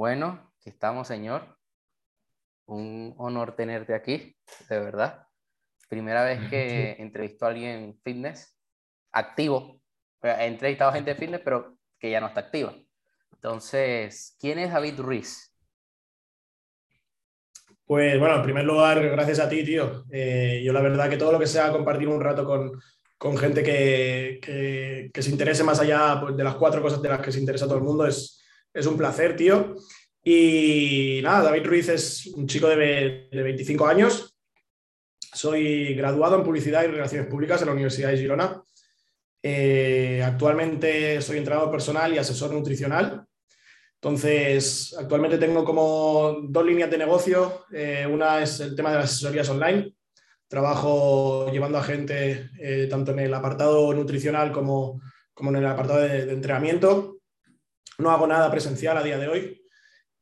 Bueno, aquí estamos, señor. Un honor tenerte aquí, de verdad. Primera vez que entrevisto a alguien fitness activo. He entrevistado a gente fitness, pero que ya no está activa. Entonces, ¿quién es David Ruiz? Pues bueno, en primer lugar, gracias a ti, tío. Eh, yo la verdad que todo lo que sea compartir un rato con, con gente que, que, se interese más allá pues, de las cuatro cosas de las que se interesa todo el mundo. Es, es un placer, tío. Y nada, David Ruiz es un chico de, de 25 años. Soy graduado en Publicidad y Relaciones Públicas en la Universidad de Girona. Eh, actualmente soy entrenador personal y asesor nutricional. Entonces, actualmente tengo como dos líneas de negocio. Eh, una es el tema de las asesorías online trabajo llevando a gente eh, tanto en el apartado nutricional como, como en el apartado de, entrenamiento. No hago nada presencial a día de hoy.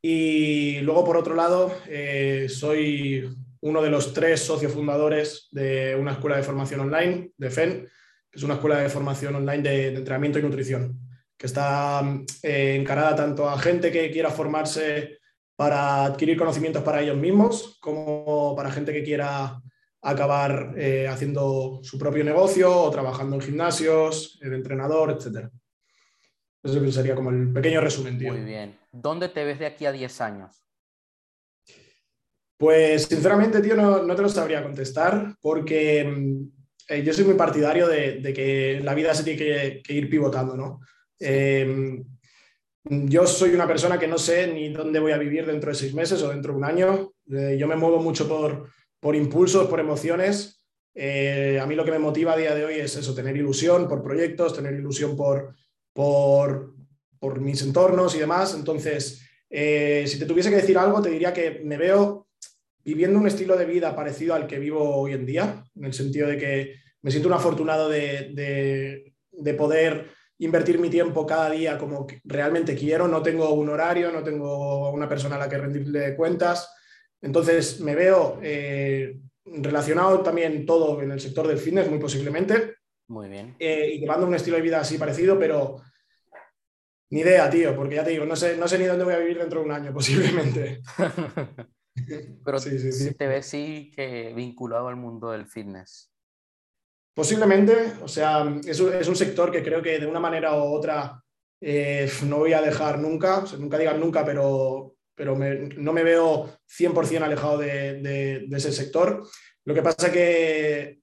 Y luego, por otro lado, eh, soy uno de los tres socios fundadores de una escuela de formación online, de FEN, que es una escuela de formación online de, entrenamiento y nutrición, que está eh, encarada tanto a gente que quiera formarse para adquirir conocimientos para ellos mismos, como para gente que quiera acabar eh, haciendo su propio negocio o trabajando en gimnasios, de entrenador, etc. Eso sería como el pequeño resumen, tío. Muy bien. ¿Dónde te ves de aquí a 10 años? Pues sinceramente, tío, no, te lo sabría contestar porque mm, eh, yo soy muy partidario de, que la vida se tiene que, ir pivotando, ¿no? Em, yo soy una persona que no sé ni dónde voy a vivir dentro de seis meses o dentro de un año. Eh, yo me muevo mucho por, por impulsos, por emociones. Eh, a mí lo que me motiva a día de hoy es eso, tener ilusión por proyectos, tener ilusión por, por, por mis entornos y demás. Entonces, eh, si te tuviese que decir algo, te diría que me veo viviendo un estilo de vida parecido al que vivo hoy en día, en el sentido de que me siento un afortunado de, de, de poder invertir mi tiempo cada día como realmente quiero, no tengo un horario, no tengo una persona a la que rendirle cuentas, entonces, me veo eh, relacionado también todo en el sector del fitness, muy posiblemente. Muy bien. Eh, y llevando un estilo de vida así parecido, pero ni idea, tío, porque ya te digo, no sé, no sé ni dónde voy a vivir dentro de un año, posiblemente. pero sí, te ves sí que vinculado al mundo del fitness. Posiblemente, o sea, es un, es un sector que creo que de una manera u otra eh, no voy a dejar nunca, nunca digan nunca, pero pero no me veo 100% alejado de, ese sector. Lo que pasa que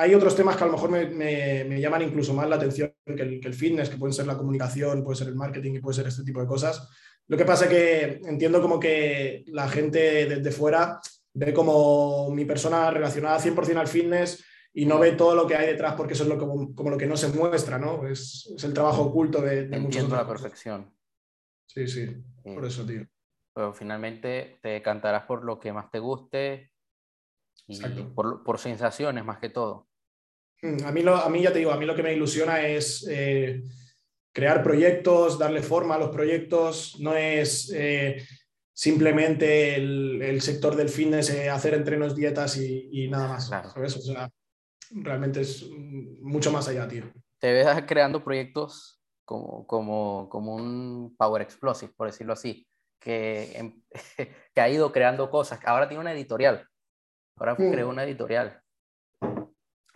hay otros temas que a lo mejor me, llaman incluso más la atención que el, fitness, que pueden ser la comunicación, puede ser el marketing y puede ser este tipo de cosas. Lo que pasa que entiendo como que la gente desde fuera ve como mi persona relacionada 100% al fitness y no ve todo lo que hay detrás porque eso es lo, como, lo que no se muestra, ¿no? Es, el trabajo oculto de, de Entiendo la perfección. Sí, sí, por eso, tío pero finalmente te cantarás por lo que más te guste y por, sensaciones más que todo. Mm, a mí, lo, a mí ya te digo, a mí lo que me ilusiona es eh, crear proyectos, darle forma a los proyectos, no es eh, simplemente el, sector del fitness, eh, hacer entrenos, dietas y, nada más. realmente es mucho más allá, tío. Te ves creando proyectos como, como, como un Power Explosive, por decirlo así que, em, que ha ido creando cosas. Ahora tiene una editorial. Ahora mm. creó una editorial.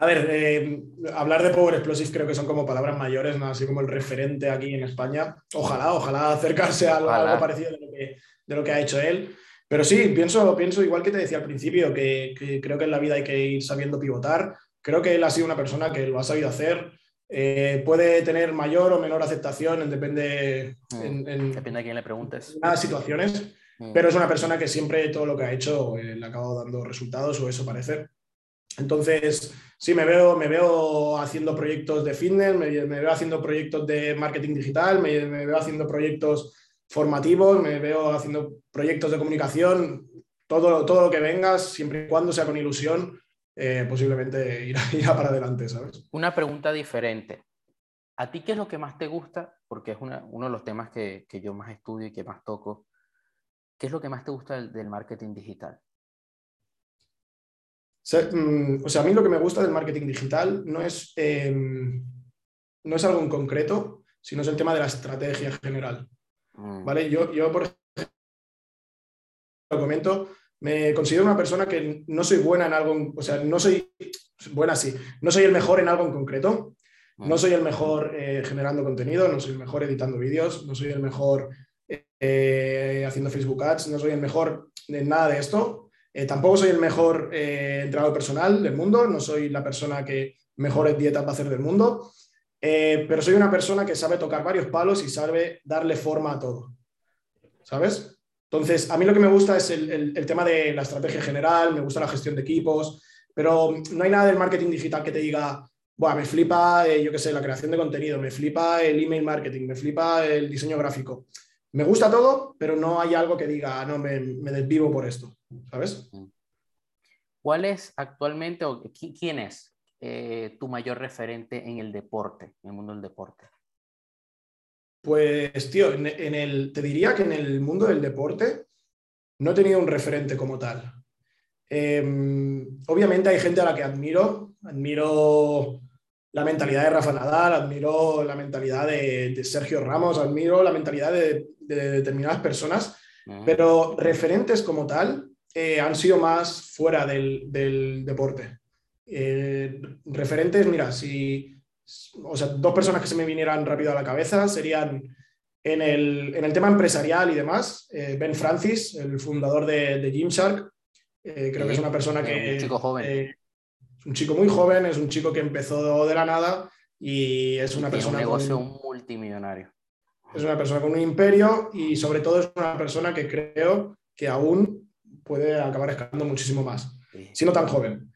A ver, eh, hablar de Power Explosive creo que son como palabras mayores, ¿no? así como el referente aquí en España. Ojalá, ojalá acercarse a algo, parecido de lo, que, de lo, que, ha hecho él. Pero sí, pienso, pienso igual que te decía al principio, que, que, creo que en la vida hay que ir sabiendo pivotar. Creo que él ha sido una persona que lo ha sabido hacer. Eh, puede tener mayor o menor aceptación, depende, mm, en, depende a quién le preguntes. En situaciones, mm. pero es una persona que siempre todo lo que ha hecho eh, le ha acabado dando resultados o eso parece. Entonces, sí, me veo, me veo haciendo proyectos de fitness, me, veo haciendo proyectos de marketing digital, me, veo haciendo proyectos formativos, me veo haciendo proyectos de comunicación, todo, todo lo que vengas, siempre y cuando sea con ilusión eh, posiblemente irá, para adelante, ¿sabes? Una pregunta diferente. ¿A ti qué es lo que más te gusta? Porque es uno de los temas que, que, yo más estudio y que más toco. ¿Qué es lo que más te gusta del, marketing digital? Mm, o sea, a mí lo que me gusta del marketing digital no es, em, no es algo en concreto, sino es el tema de la estrategia general. Mm. ¿Vale? Yo, yo, por lo comento, me considero una persona que no soy buena en algo, o sea, no soy buena sí, no soy el mejor en algo en concreto, no soy el mejor eh, generando contenido, no soy el mejor editando vídeos, no soy el mejor eh, haciendo Facebook Ads, no soy el mejor en nada de esto. Eh, tampoco soy el mejor entrenador personal del mundo, no soy la persona que mejores dietas va a hacer del mundo, pero soy una persona que sabe tocar varios palos y sabe darle forma a todo. ¿Sabes? Entonces, a mí lo que me gusta es el, tema de la estrategia general, me gusta la gestión de equipos, pero no hay nada del marketing digital que te diga, Buah, me flipa, eh, yo qué sé, la creación de contenido, me flipa el email marketing, me flipa el diseño gráfico. Me gusta todo, pero no hay algo que diga, ah, no, me, desvivo por esto, ¿sabes? ¿Cuál es actualmente, o quién es eh, tu mayor referente en el deporte, en el mundo del deporte? Pues, tío, en, el, te diría que en el mundo del deporte no he tenido un referente como tal. Em, obviamente hay gente a la que admiro, admiro la mentalidad de Rafa Nadal, admiro la mentalidad de, Sergio Ramos, admiro la mentalidad de, determinadas personas, pero referentes como tal eh, han sido más fuera del, deporte. Eh, referentes, mira, si o sea, dos personas que se me vinieran rápido a la cabeza serían en el, tema empresarial y demás, eh, Ben Francis, el fundador de, de Gymshark, creo que es una persona que... Un chico joven. Es un chico muy joven, es un chico que empezó de la nada y es una persona... Un negocio multimillonario. Es una persona con un imperio y sobre todo es una persona que creo que aún puede acabar escalando muchísimo más, siendo tan joven.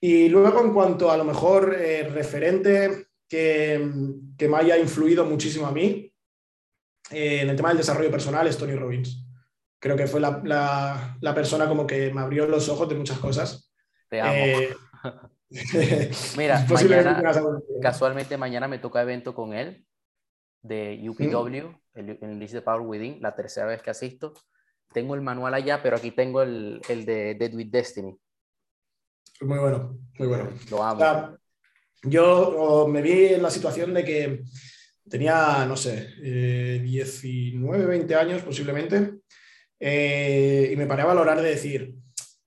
Y luego, en cuanto a lo mejor eh, referente que, me haya influido muchísimo a mí, eh, en el tema del desarrollo personal es Tony Robbins. Creo que fue la, persona como que me abrió los ojos de muchas cosas. Te amo. Eh, Mira, casualmente mañana me toca evento con él de UPW, el, el de Power Within, la tercera vez que asisto. Tengo el manual allá, pero aquí tengo el, el de Dead with Destiny. Muy bueno, muy bueno. yo me vi en la situación de que tenía, no sé, 19, eh, 20 años posiblemente, eh, y me paré a valorar de decir,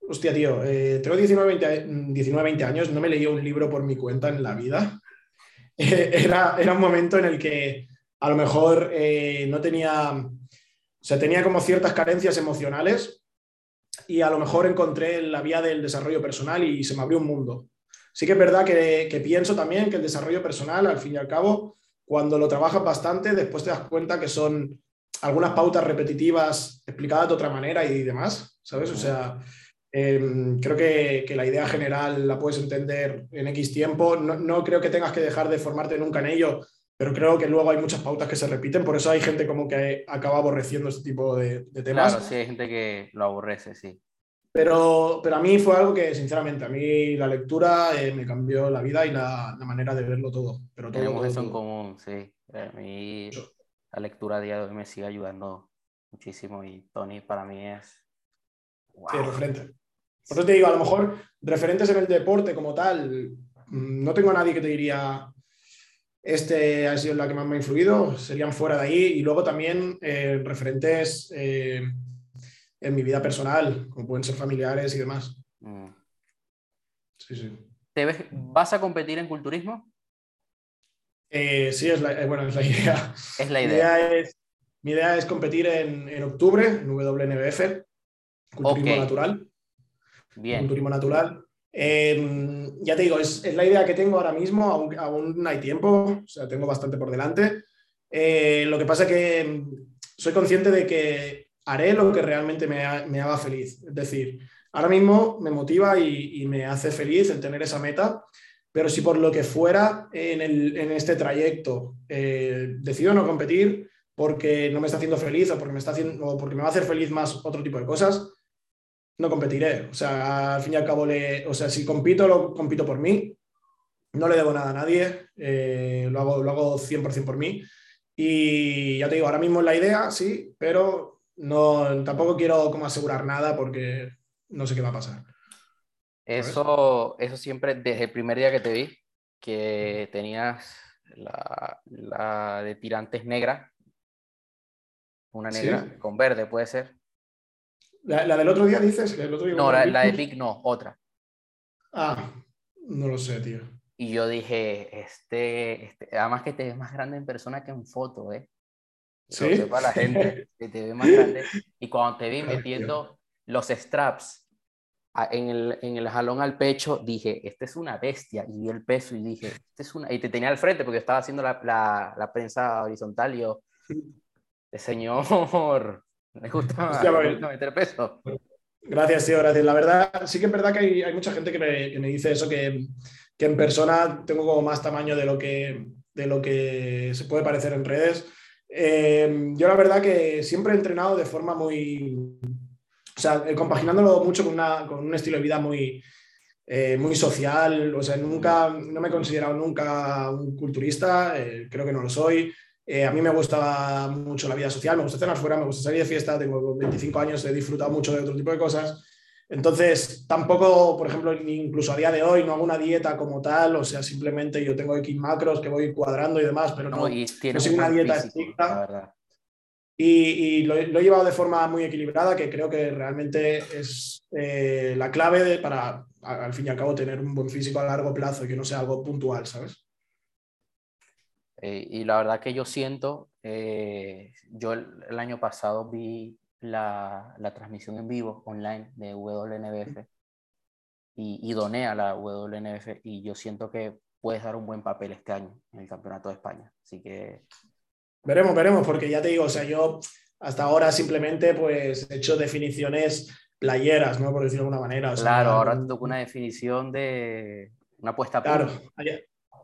hostia, tío, eh, tengo 19 20, 19, 20 años, no me leía un libro por mi cuenta en la vida. era, era un momento en el que a lo mejor no tenía, sea, tenía como ciertas carencias emocionales y a lo mejor encontré la vía del desarrollo personal y se me abrió un mundo. Sí que es verdad que, pienso también que el desarrollo personal, al fin y al cabo, cuando lo trabajas bastante, después te das cuenta que son algunas pautas repetitivas explicadas de otra manera y demás, ¿sabes? O sea, em, creo que, la idea general la puedes entender en X tiempo. No, creo que tengas que dejar de formarte nunca en ello, pero creo que luego hay muchas pautas que se repiten. Por eso hay gente como que acaba aborreciendo este tipo de, de temas. Claro, sí, hay gente que lo aborrece, sí. Pero, pero a mí fue algo que, sinceramente, a mí la lectura eh, me cambió la vida y la, la, manera de verlo todo. Pero todo Tenemos eso en común, sí. A mí la lectura a día de hoy me sigue ayudando muchísimo y Tony para mí es... Sí, referente. Por eso te digo, a lo mejor referentes en el deporte como tal, mm, no tengo a nadie que te diría, este ha sido la que más me ha influido, serían fuera de ahí. Y luego también eh, referentes... Eh, en mi vida personal, como pueden ser familiares y demás. Mm. Sí, sí. ¿Te ves, ¿Vas a competir en culturismo? Eh, sí, es la, bueno, es la idea. Es la idea. Mi idea es, competir en, en, octubre en WNBF, culturismo natural. Bien. Culturismo natural. Em, ya te digo, es, la idea que tengo ahora mismo, aún, aún, hay tiempo, o sea, tengo bastante por delante. Eh, lo que pasa que soy consciente de que haré lo que realmente me, haga feliz. Es decir, ahora mismo me motiva y, me hace feliz el tener esa meta, pero si por lo que fuera en, este trayecto eh, decido no competir porque no me está haciendo feliz o porque me, está haciendo, porque me va a hacer feliz más otro tipo de cosas, no competiré. O sea, al fin y al cabo, o sea, si compito, lo compito por mí. No le debo nada a nadie, eh, lo, hago, lo hago 100% por mí. Y ya te digo, ahora mismo es la idea, sí, pero no, tampoco quiero como asegurar nada porque no sé qué va a pasar. Eso, eso siempre, desde el primer día que te vi, que tenías la, la de tirantes negra, una negra con verde, puede ser. ¿La, del otro día dices? El otro día no, la, de Vic no, otra. Ah, no lo sé, tío. Y yo dije, este, este, además que te ves más grande en persona que en foto, ¿eh? Sí. Para la gente, que te ve más grande. Y cuando te vi metiendo los straps en el, en el jalón al pecho, dije, este es una bestia. Y vi el peso y dije, este es una... Y te tenía al frente porque estaba haciendo la, la, la prensa horizontal y yo, señor, me gusta, meter peso. Gracias, tío, gracias. La verdad, sí que es verdad que hay, hay mucha gente que me, que me, dice eso, que, que en persona tengo como más tamaño de lo que, de lo que se puede parecer en redes. Eh, yo la verdad que siempre he entrenado de forma muy, o sea, eh, compaginándolo mucho con, una, con un estilo de vida muy, eh, muy social, o sea, nunca, no me he considerado nunca un culturista, creo que no lo soy. A mí me gusta mucho la vida social, me gusta cenar fuera, me gusta salir de fiesta, tengo 25 años, he disfrutado mucho de otro tipo de cosas. Entonces, tampoco, por ejemplo, incluso a día de hoy no hago una dieta como tal, o sea, simplemente yo tengo X macros que voy cuadrando y demás, pero no, no, soy una dieta estricta. Y, lo, he llevado de forma muy equilibrada, que creo que realmente es eh, la clave para, al fin y al cabo, tener un buen físico a largo plazo y que no sea algo puntual, ¿sabes? Eh, y la verdad que yo siento, eh, yo el, año pasado vi la, la, transmisión en vivo online de WNBF y, y doné a la WNBF y yo siento que puedes dar un buen papel este año en el Campeonato de España. Así que... Veremos, veremos, porque ya te digo, o sea, yo hasta ahora simplemente pues he hecho definiciones playeras, ¿no? Por decirlo de alguna manera. claro, ahora te toca una definición de una puesta a Claro,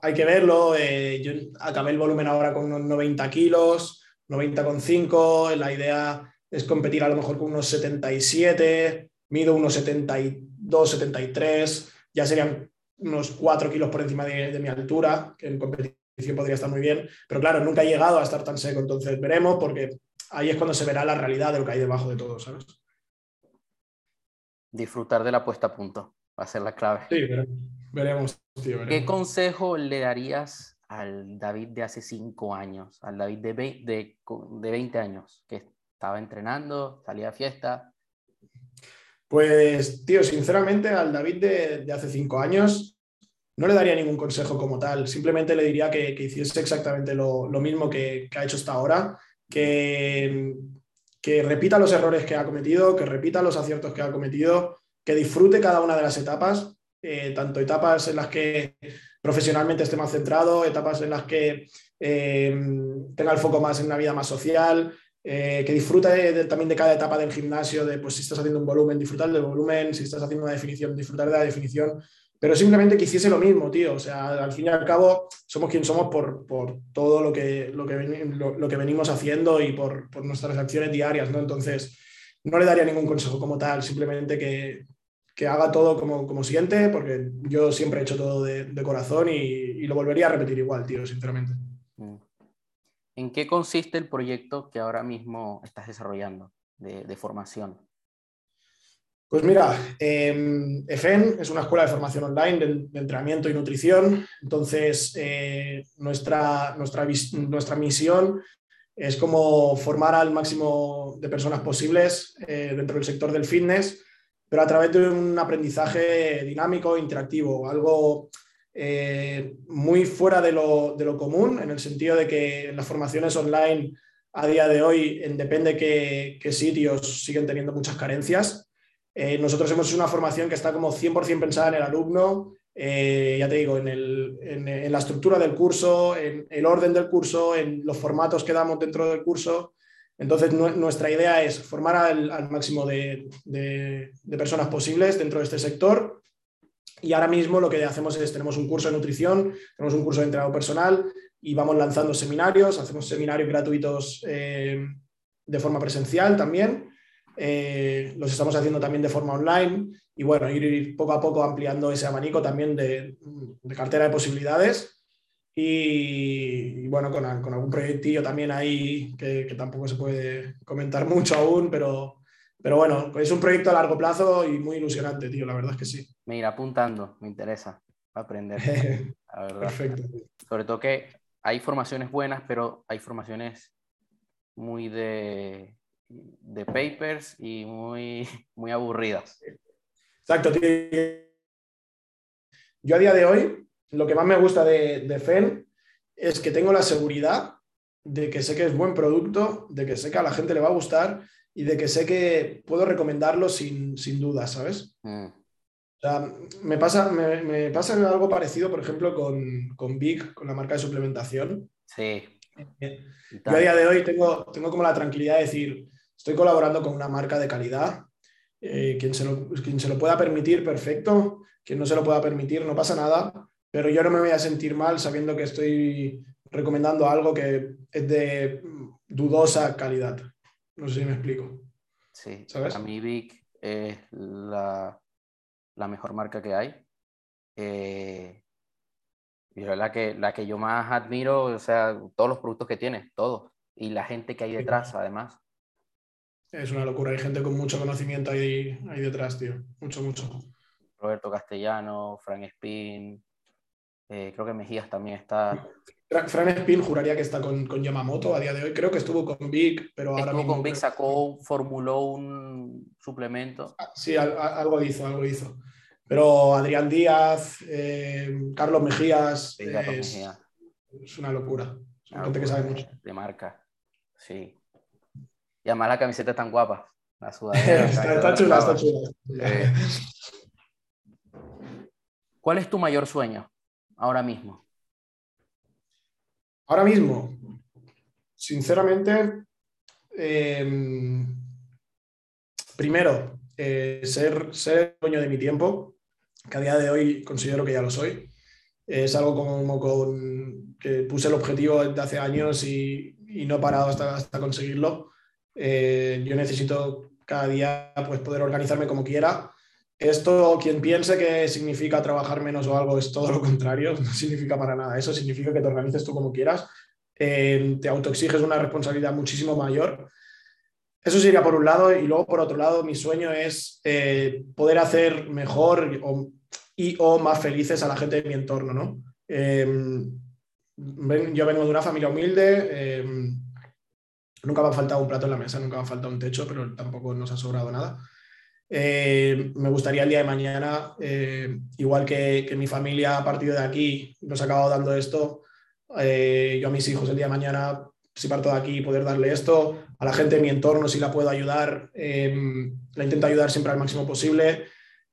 hay, que verlo. Eh, yo acabé el volumen ahora con unos 90 kilos, 90,5. La idea es competir a lo mejor con unos 77, mido unos 72, 73, ya serían unos 4 kilos por encima de, mi altura, que en competición podría estar muy bien, pero claro, nunca he llegado a estar tan seco, entonces veremos porque ahí es cuando se verá la realidad de lo que hay debajo de todo, ¿sabes? Disfrutar de la puesta a punto va a ser la clave. Sí, veremos. ¿Qué consejo le darías al David de hace 5 años, al David de, de, de 20 años, que estaba entrenando, salía a fiesta. Pues, tío, sinceramente al David de, hace cinco años no le daría ningún consejo como tal. Simplemente le diría que, hiciese exactamente lo, mismo que, ha hecho hasta ahora, que, que repita los errores que ha cometido, que repita los aciertos que ha cometido, que disfrute cada una de las etapas, eh, tanto etapas en las que profesionalmente esté más centrado, etapas en las que eh, tenga el foco más en una vida más social, eh, que disfruta también de cada etapa del gimnasio, de pues si estás haciendo un volumen, disfrutar del volumen, si estás haciendo una definición, disfrutar de la definición, pero simplemente que hiciese lo mismo, tío. O sea, al fin y al cabo, somos quien somos por, por todo lo que, lo, que lo, que venimos haciendo y por, por, nuestras acciones diarias, ¿no? Entonces, no le daría ningún consejo como tal, simplemente que, que haga todo como, como, siente, porque yo siempre he hecho todo de, de corazón y, y, lo volvería a repetir igual, tío, sinceramente. ¿En qué consiste el proyecto que ahora mismo estás desarrollando de, formación? Pues mira, EFEN em, es una escuela de formación online de, entrenamiento y nutrición. Entonces, eh, nuestra, nuestra, nuestra misión es como formar al máximo de personas posibles eh, dentro del sector del fitness, pero a través de un aprendizaje dinámico, interactivo, algo eh, muy fuera de lo, común, en el sentido de que las formaciones online a día de hoy, depende qué, qué sitios, siguen teniendo muchas carencias. Eh, nosotros hemos hecho una formación que está como 100% pensada en el alumno, eh, ya te digo, en, en, la estructura del curso, en el orden del curso, en los formatos que damos dentro del curso. Entonces, nuestra idea es formar al, máximo de, personas posibles dentro de este sector. Y ahora mismo lo que hacemos es, tenemos un curso de nutrición, tenemos un curso de entrenado personal y vamos lanzando seminarios, hacemos seminarios gratuitos eh, de forma presencial también, eh, los estamos haciendo también de forma online y bueno, ir, poco a poco ampliando ese abanico también de, cartera de posibilidades. Y, bueno, con, algún proyectillo también ahí que, que, tampoco se puede comentar mucho aún, pero, pero bueno, es un proyecto a largo plazo y muy ilusionante, tío, la verdad es que sí. Me irá apuntando, me interesa aprender. La verdad. Perfecto. Sobre todo que hay formaciones buenas, pero hay formaciones muy de, de papers y muy, muy aburridas. Exacto, tío. Yo a día de hoy, lo que más me gusta de, de FEN es que tengo la seguridad de que sé que es buen producto, de que sé que a la gente le va a gustar y de que sé que puedo recomendarlo sin, sin duda, ¿sabes? Mm, O sea, me pasa, me, me pasa algo parecido, por ejemplo, con, con Big, con la marca de suplementación. sí. Yo a día de hoy tengo, tengo como la tranquilidad de decir, estoy colaborando con una marca de calidad, eh, quien, se lo, quien se lo pueda permitir, perfecto, quien no se lo pueda permitir, no pasa nada, pero yo no me voy a sentir mal sabiendo que estoy recomendando algo que es de dudosa calidad. No sé si me explico. Sí, ¿Sabes? para mí Vic es la, la mejor marca que hay. Eh, y es la que, la que yo más admiro, o sea, todos los productos que tiene, todos. Y la gente que hay detrás, además. Es una locura, hay gente con mucho conocimiento ahí, ahí detrás, tío. Mucho, mucho. Roberto Castellano, Frank Spin, eh, creo que Mejías también está. Fra- Fran Spin juraría que está con, con Yamamoto a día de hoy. Creo que estuvo con Vic, pero ahora Estuvo mismo con Vic, sacó, formuló un suplemento. Sí, al- a- algo hizo, algo hizo. Pero Adrián Díaz, eh, Carlos Mejías, Sí, Carlos es, Mejía, es una locura. Son una gente que locura sabe mucho. De marca. Sí. Y además la camiseta es tan guapa. La sudadera. está, está chula, está chula. Eh, ¿Cuál es tu mayor sueño ahora mismo? Ahora mismo, sinceramente, eh, primero, eh, ser, ser dueño de mi tiempo, que a día de hoy considero que ya lo soy. Es algo como con, que puse el objetivo desde hace años y, y no he parado hasta, hasta conseguirlo. Eh, yo necesito cada día pues, poder organizarme como quiera. Esto, quien piense que significa trabajar menos o algo, es todo lo contrario, no significa para nada. Eso significa que te organices tú como quieras, eh, te autoexiges una responsabilidad muchísimo mayor. Eso sería por un lado, y luego por otro lado, mi sueño es eh, poder hacer mejor o, y o más felices a la gente de mi entorno, ¿no? Eh, yo vengo de una familia humilde, eh, nunca me ha faltado un plato en la mesa, nunca me ha faltado un techo, pero tampoco nos ha sobrado nada. Eh, me gustaría el día de mañana, eh, igual que, que mi familia a partir de aquí nos ha acabado dando esto, eh, yo a mis hijos el día de mañana, si parto de aquí, poder darle esto, a la gente de mi entorno, si la puedo ayudar, eh, la intento ayudar siempre al máximo posible.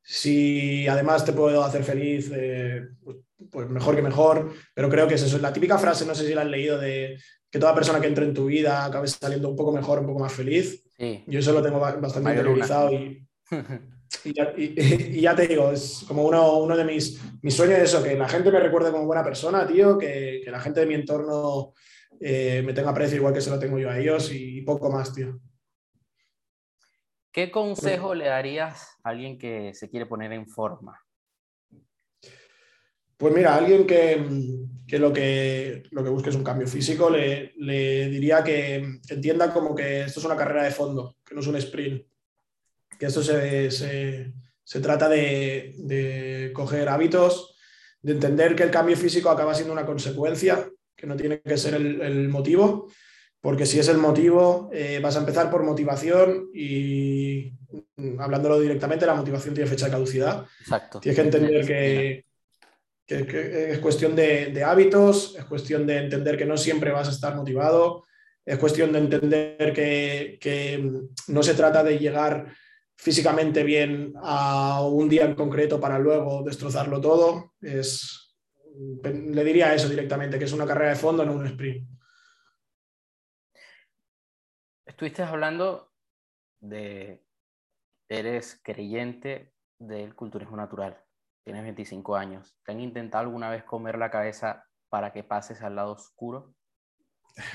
Si además te puedo hacer feliz, eh, pues, pues mejor que mejor. Pero creo que es eso. La típica frase, no sé si la has leído, de que toda persona que entre en tu vida acabe saliendo un poco mejor, un poco más feliz. Sí. Yo eso lo tengo ba- bastante interiorizado y, y ya, y- y ya te digo, es como uno, uno de mis, mis sueños es eso, que la gente me recuerde como buena persona, tío, que, que la gente de mi entorno eh, me tenga aprecio igual que se lo tengo yo a ellos y poco más, tío. ¿Qué consejo le darías a alguien que se quiere poner en forma? Pues mira, alguien que, que lo que lo que busque es un cambio físico, le, le diría que entienda como que esto es una carrera de fondo, que no es un sprint, que esto se, se- se trata de, de coger hábitos, de entender que el cambio físico acaba siendo una consecuencia, que no tiene que ser el, el motivo, porque si es el motivo, eh, vas a empezar por motivación y mm, hablándolo directamente, la motivación tiene fecha de caducidad. Exacto. Tienes que entender que, que- que es cuestión de, de hábitos, es cuestión de entender que no siempre vas a estar motivado, es cuestión de entender que, que no se trata de llegar físicamente bien a un día en concreto para luego destrozarlo todo. Es, le diría eso directamente, que es una carrera de fondo, no un sprint. Estuviste hablando de, eres creyente del culturismo natural, tienes 25 años. ¿Te han intentado alguna vez comer la cabeza para que pases al lado oscuro?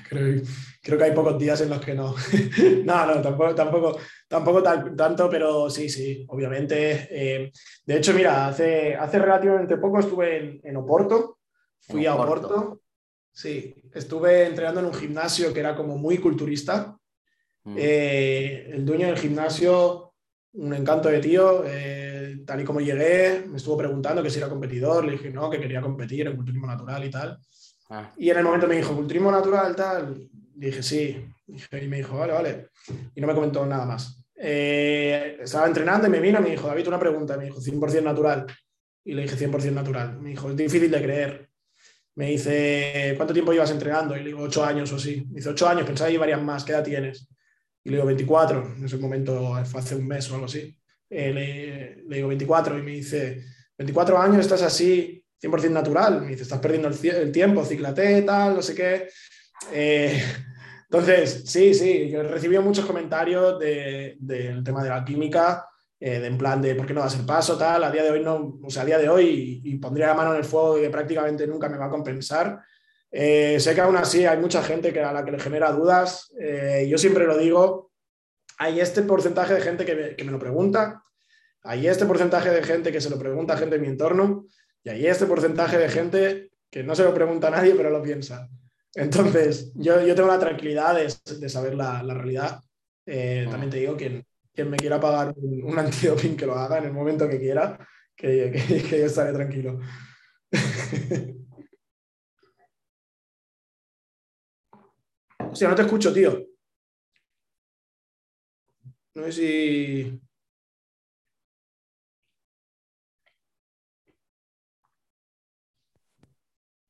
Creo, creo que hay pocos días en los que no. no, no, tampoco, tampoco, tampoco tan- tanto, pero sí, sí, obviamente. Eh, de hecho, mira, hace, hace relativamente poco estuve en, en Oporto. Fui En a Oporto. Oporto. Sí, estuve entrenando en un gimnasio que era como muy culturista. Mm, Eh, el dueño del gimnasio, un encanto de tío, eh, tal y como llegué, me estuvo preguntando que si era competidor, le dije no, que quería competir en culturismo natural y tal. Ah, Y en el momento me dijo, culturismo natural, tal. dije, sí. Y me dijo, vale, vale. Y no me comentó nada más. Eh, estaba entrenando y me vino y me dijo, David, una pregunta. Me dijo, 100% natural. Y le dije, 100% natural. Me dijo, es difícil de creer. Me dice, ¿cuánto tiempo llevas entrenando? Y le digo, ocho años o sí. Me dice, ocho años, pensaba que llevarían más. ¿Qué edad tienes? Y le digo, 24. En ese momento fue hace un mes o algo así. Eh, le, le, digo, 24. Y me dice, 24 años, estás así, 100% natural. Me dice, estás perdiendo el, tiempo, ciclate, tal, no sé qué. Eh, entonces, sí, sí, yo he recibido muchos comentarios del de, tema de la química, eh, de en plan de por qué no das el paso, tal. A día de hoy no, o sea, a día de hoy, y, pondría la mano en el fuego que prácticamente nunca me va a compensar. Eh, sé que aún así hay mucha gente que a la que le genera dudas. Yo siempre lo digo, hay este porcentaje de gente que me, que me, lo pregunta, hay este porcentaje de gente que se lo pregunta a gente en mi entorno, y hay este porcentaje de gente que no se lo pregunta a nadie, pero lo piensa. Entonces, yo, yo tengo la tranquilidad de, de saber la, la realidad. Eh. También te digo que quien me quiera pagar un, un antidoping que lo haga en el momento que quiera, que, que, que yo estaré tranquilo. o sea, no te escucho, tío. No sé si...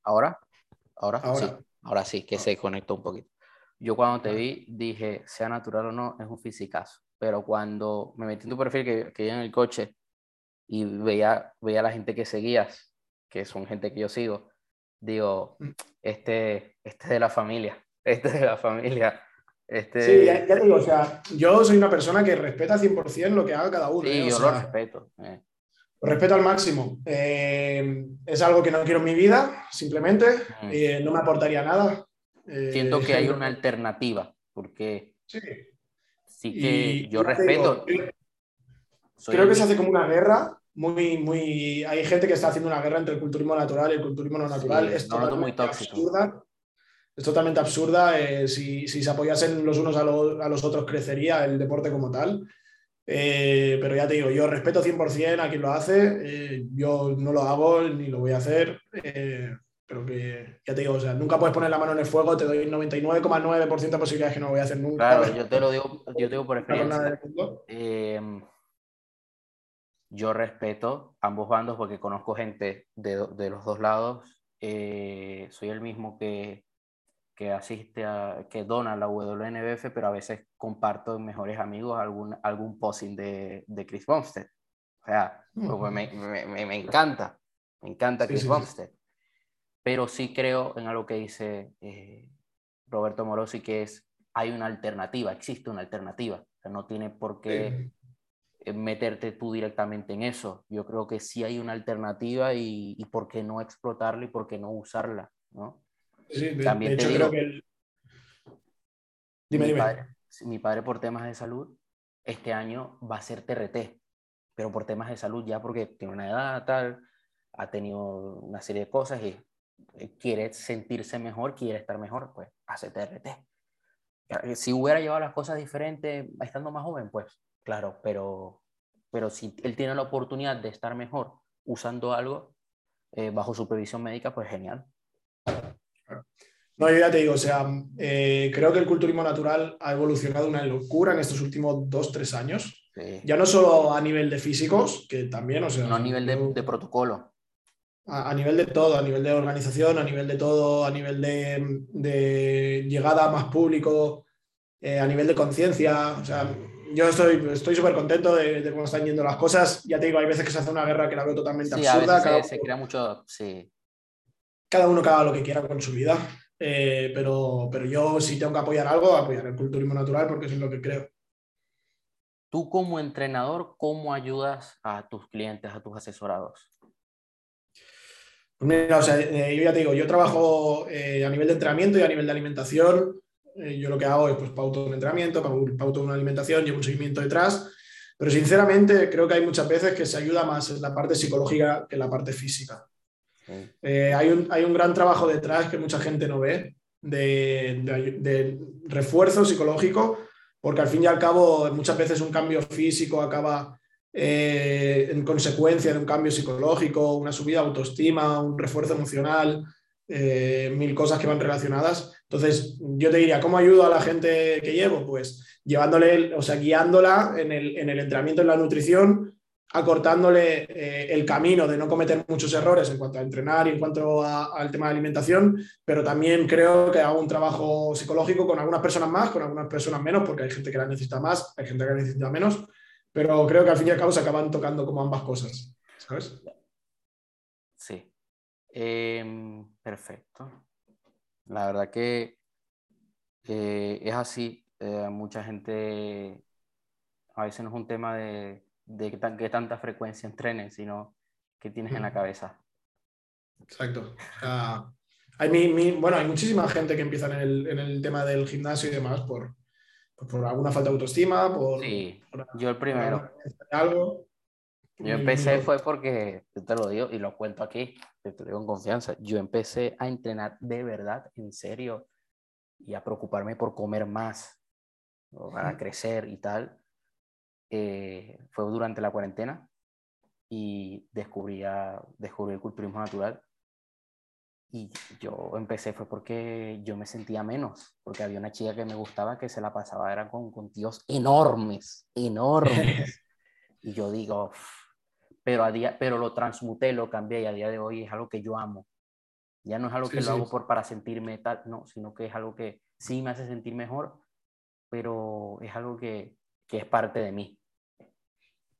¿Ahora? ¿Ahora? Ahora. Sí. Ahora sí, que se conectó un poquito. Yo cuando te vi dije, sea natural o no, es un fisicazo. Pero cuando me metí en tu perfil, que, que en el coche y veía, veía a la gente que seguías, que son gente que yo sigo, digo, mm. este, este es de la familia, este es de la familia. Este... Sí, ya, te digo, o sea, yo soy una persona que respeta 100% lo que haga cada uno. Sí, ¿eh? yo lo respeto. Eh respeto al máximo. Eh, es algo que no quiero en mi vida, simplemente. Eh, no me aportaría nada. Eh, Siento que hay una alternativa, porque sí, sí que yo respeto. creo que se hace como una guerra. Muy, muy. Hay gente que está haciendo una guerra entre el culturismo natural y el culturismo no natural. es, totalmente muy absurda. Es totalmente absurda. si, si, se apoyasen los unos a, a los otros, crecería el deporte como tal. Eh, pero ya te digo, yo respeto 100% a quien lo hace, eh, yo no lo hago ni lo voy a hacer, eh, pero que ya te digo, o sea, nunca puedes poner la mano en el fuego, te doy 99,9% de posibilidades que no lo voy a hacer nunca. Claro, yo te lo digo, yo te digo por experiencia. yo respeto ambos bandos porque conozco gente de, de los dos lados. soy el mismo que que asiste a, que dona la WNBF, pero a veces comparto en mejores amigos algún, algún posing de, de Chris Bumstead. O sea, pues me, me, me, encanta, me encanta Chris sí, Bumstead. Pero sí creo en algo que dice eh, Roberto Morosi, que es, hay una alternativa, existe una alternativa. O sea, no tiene por qué eh, meterte tú directamente en eso. Yo creo que sí hay una alternativa y, y por qué no explotarla y por qué no usarla, ¿no? Sí, de, También hecho, creo que el... Dime, mi dime. Padre, mi padre por temas de salud, este año va a ser TRT, pero por temas de salud ya porque tiene una edad tal, ha tenido una serie de cosas y eh, quiere sentirse mejor, quiere estar mejor, pues hace TRT. Si hubiera llevado las cosas diferentes estando más joven, pues claro, pero, pero si él tiene la oportunidad de estar mejor usando algo eh, bajo supervisión médica, pues genial. No, yo ya te digo, o sea, eh, creo que el culturismo natural ha evolucionado una locura en estos últimos dos, tres años. Ya no solo a nivel de físicos, que también, o sea... No a nivel de, de protocolo. A, a, nivel de todo, a nivel de organización, a nivel de todo, a nivel de, de llegada a más público, eh, a nivel de conciencia. O sea, yo estoy estoy súper contento de, de, cómo están yendo las cosas. Ya te digo, hay veces que se hace una guerra que la veo totalmente sí, absurda. A veces se, se, crea mucho, sí. Cada uno que haga lo que quiera con su vida. Eh, pero, pero yo si tengo que apoyar algo, apoyar el culturismo natural porque eso es lo que creo. Tú como entrenador, ¿cómo ayudas a tus clientes, a tus asesorados? Pues mira, o sea, eh, yo ya te digo, yo trabajo eh, a nivel de entrenamiento y a nivel de alimentación. Yo lo que hago es pues pauto un entrenamiento, pauto una alimentación, llevo un seguimiento detrás. Pero sinceramente creo que hay muchas veces que se ayuda más en la parte psicológica que en la parte física. Eh, hay, un, hay, un, gran trabajo detrás que mucha gente no ve de, de, refuerzo psicológico, porque al fin y al cabo muchas veces un cambio físico acaba eh, en consecuencia de un cambio psicológico, una subida de autoestima, un refuerzo emocional, eh, mil cosas que van relacionadas. Entonces, yo te diría, ¿cómo ayudo a la gente que llevo? Pues llevándole, o sea, guiándola en el, en el entrenamiento, en la nutrición, acortándole eh, el camino de no cometer muchos errores en cuanto a entrenar y en cuanto al tema de alimentación, pero también creo que hago un trabajo psicológico con algunas personas más, con algunas personas menos, porque hay gente que la necesita más, hay gente que la necesita menos, pero creo que al fin y al cabo se acaban tocando como ambas cosas, ¿sabes? Sí. Em, perfecto. La verdad que eh, es así. Eh, mucha gente, a veces no es un tema de de qué, tanta frecuencia entrenes, sino qué tienes en la cabeza. Exacto. hay bueno, hay muchísima gente que empieza en el, en el tema del gimnasio y demás por, por, alguna falta de autoestima, por... Sí, yo el primero. algo. Yo empecé fue porque, yo te lo digo y lo cuento aquí, te lo digo con confianza, yo empecé a entrenar de verdad, en serio, y a preocuparme por comer más, para crecer y tal, eh, fue durante la cuarentena y descubrí, descubrí el culturismo natural. Y yo empecé fue porque yo me sentía menos, porque había una chica que me gustaba que se la pasaba, era con, con tíos enormes, enormes. y yo digo, pero, a día, pero lo transmuté, lo cambié y a día de hoy es algo que yo amo. Ya no es algo que lo hago por, para sentirme tal, no, sino que es algo que sí me hace sentir mejor, pero es algo que, que es parte de mí.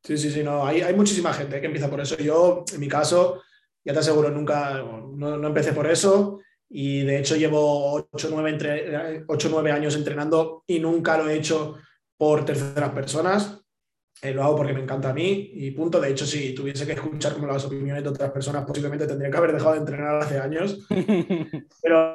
Sí, sí, sí, no, hay, hay muchísima gente que empieza por eso. Yo, en mi caso, ya te aseguro, nunca, no, no empecé por eso y de hecho llevo 8 o 9, años entrenando y nunca lo he hecho por terceras personas. Eh, lo hago porque me encanta a mí y punto. De hecho, si tuviese que escuchar como las opiniones de otras personas, posiblemente tendría que haber dejado de entrenar hace años. Pero,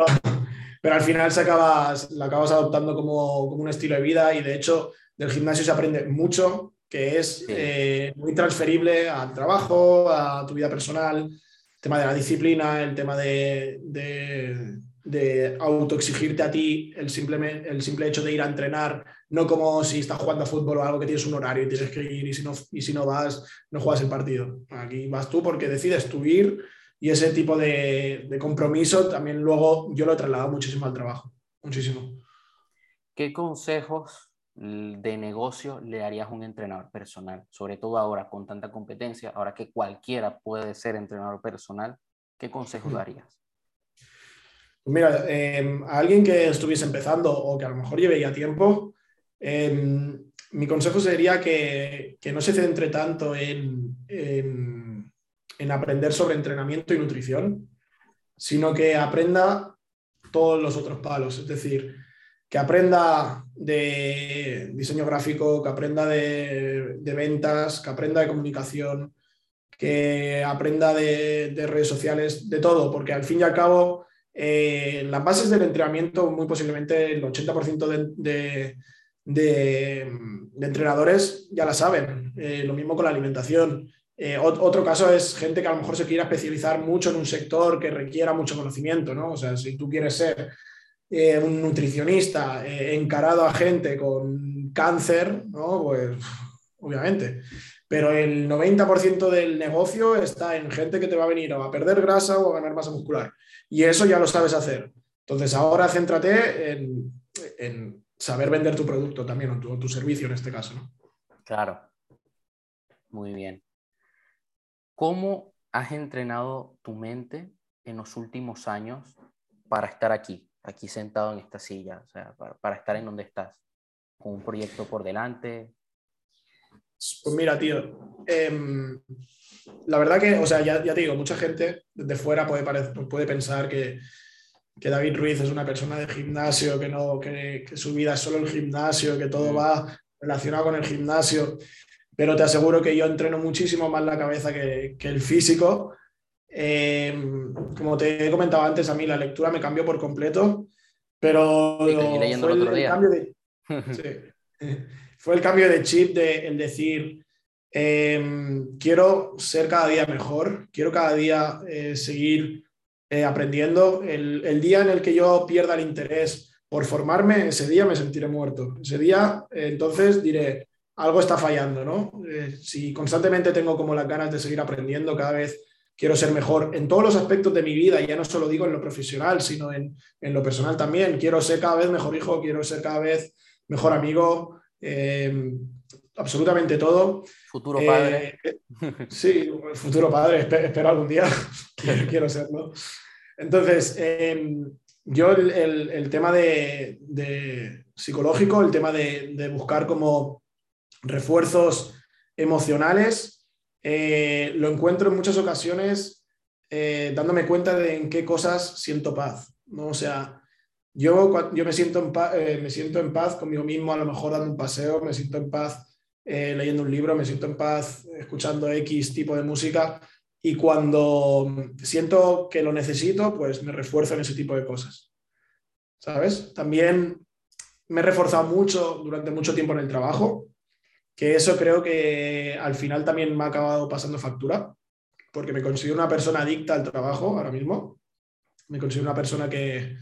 pero al final se acabas, la acabas adoptando como, como un estilo de vida y de hecho del gimnasio se aprende mucho, que es eh, muy transferible al trabajo, a tu vida personal, el tema de la disciplina, el tema de, de, autoexigirte a ti, el simple, el simple hecho de ir a entrenar, no como si estás jugando a fútbol o algo que tienes un horario y tienes que ir y si no, y si no vas, no juegas el partido. Aquí vas tú porque decides tu ir y ese tipo de, de compromiso también luego yo lo he trasladado muchísimo al trabajo, muchísimo. ¿Qué consejos de negocio le darías a un entrenador personal? Sobre todo ahora con tanta competencia, ahora que cualquiera puede ser entrenador personal, ¿qué consejos darías? Mira, em, a alguien que estuviese empezando o que a lo mejor lleve ya tiempo, em, mi consejo sería que, no se centre tanto en, en aprender sobre entrenamiento y nutrición, sino que aprenda todos los otros palos. Es decir, que aprenda de diseño gráfico, que aprenda de, ventas, que aprenda de comunicación, que aprenda de, redes sociales, de todo, porque al fin y al cabo eh, las bases del entrenamiento muy posiblemente el 80% de, entrenadores ya la saben, eh, lo mismo con la alimentación. Eh, otro caso es gente que a lo mejor se quiera especializar mucho en un sector que requiera mucho conocimiento, ¿no? O sea, si tú quieres ser eh, un nutricionista eh, encarado a gente con cáncer, ¿no? Pues obviamente. Pero el 90% del negocio está en gente que te va a venir a perder grasa o a ganar masa muscular. Y eso ya lo sabes hacer. Entonces ahora céntrate en, saber vender tu producto también o tu, tu servicio en este caso. ¿no? Claro. Muy bien. ¿Cómo has entrenado tu mente en los últimos años para estar aquí? Aquí sentado en esta silla, o sea, para, estar en donde estás, con un proyecto por delante? Pues mira, tío, em, la verdad que, o sea, ya, te digo, mucha gente desde fuera puede, puede pensar que, David Ruiz es una persona de gimnasio, que, no, que, su vida es solo el gimnasio, que todo mm. va relacionado con el gimnasio, pero te aseguro que yo entreno muchísimo más la cabeza que, que el físico eh, como te he comentado antes, a mí la lectura me cambió por completo, pero fue el, cambio de, fue el cambio de chip de el decir, em, quiero ser cada día mejor, quiero cada día eh, seguir eh, aprendiendo. El, el, día en el que yo pierda el interés por formarme, ese día me sentiré muerto. Ese día, entonces diré, algo está fallando, ¿no? si constantemente tengo como las ganas de seguir aprendiendo cada vez quiero ser mejor en todos los aspectos de mi vida, y ya no solo digo en lo profesional, sino en, lo personal también. Quiero ser cada vez mejor hijo, quiero ser cada vez mejor amigo, eh, absolutamente todo. Futuro padre. Eh, sí, futuro padre, espero, algún día, quiero, serlo. Entonces, em, yo el, tema de, psicológico, el tema de buscar como refuerzos emocionales, eh, lo encuentro en muchas ocasiones eh, dándome cuenta de en qué cosas siento paz. ¿no? O sea, yo, yo me, siento en paz, eh, me siento en paz conmigo mismo, a lo mejor dando un paseo, me siento en paz leyendo un libro, me siento en paz escuchando X tipo de música y cuando siento que lo necesito, pues me refuerzo en ese tipo de cosas. ¿Sabes? También me he reforzado mucho durante mucho tiempo en el trabajo que eso creo que al final también me ha acabado pasando factura, porque me considero una persona adicta al trabajo ahora mismo. Me considero una persona que,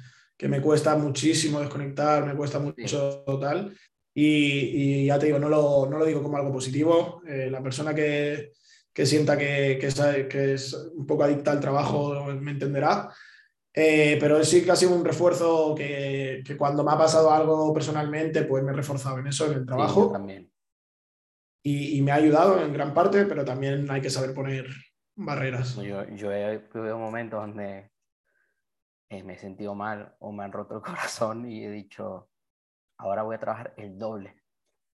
me cuesta muchísimo desconectar, me cuesta mucho tal. Y, ya te digo, no lo, no lo digo como algo positivo. Eh, la persona que, sienta que, que, es, un poco adicta al trabajo me entenderá. Eh, pero sí que ha sido un refuerzo que, cuando me ha pasado algo personalmente, pues me he reforzado en eso, en el trabajo. también y, me ha ayudado en gran parte, pero también hay que saber poner barreras. Yo, yo he vivido momentos donde eh, me he sentido mal o me han roto el corazón y he dicho, ahora voy a trabajar el doble.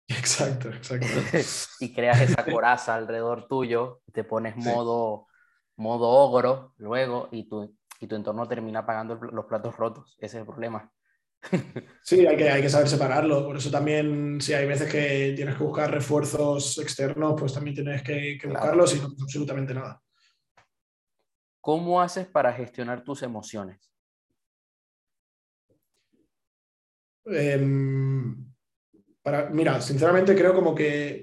Exacto, exacto. y creas esa coraza alrededor tuyo, te pones modo, modo ogro luego y tu, y tu entorno termina pagando los platos rotos. Ese es el problema. Sí, hay que, hay que saber separarlo. Por eso también, si hay veces que tienes que buscar refuerzos externos, pues también tienes que, buscarlos y no absolutamente nada. ¿Cómo haces para gestionar tus emociones? Em, para, mira, sinceramente creo como que,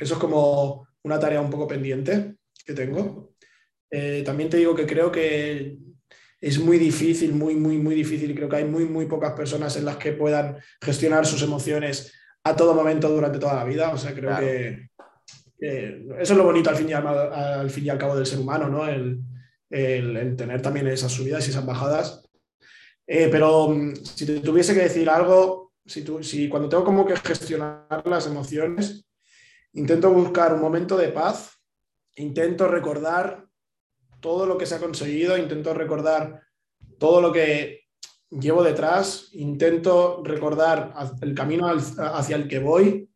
eso es como una tarea un poco pendiente que tengo. Eh, también te digo que creo que es muy difícil, muy, muy, muy difícil. Creo que hay muy, muy pocas personas en las que puedan gestionar sus emociones a todo momento durante toda la vida. O sea, creo que, eso es lo bonito al fin y al, fin y al cabo del ser humano, ¿no? El, tener también esas subidas y esas bajadas. Eh, pero mm, si te tuviese que decir algo, si, si cuando tengo como que gestionar las emociones, intento buscar un momento de paz, intento recordar todo lo que se ha conseguido, intento recordar todo lo que llevo detrás, intento recordar el camino hacia el que voy,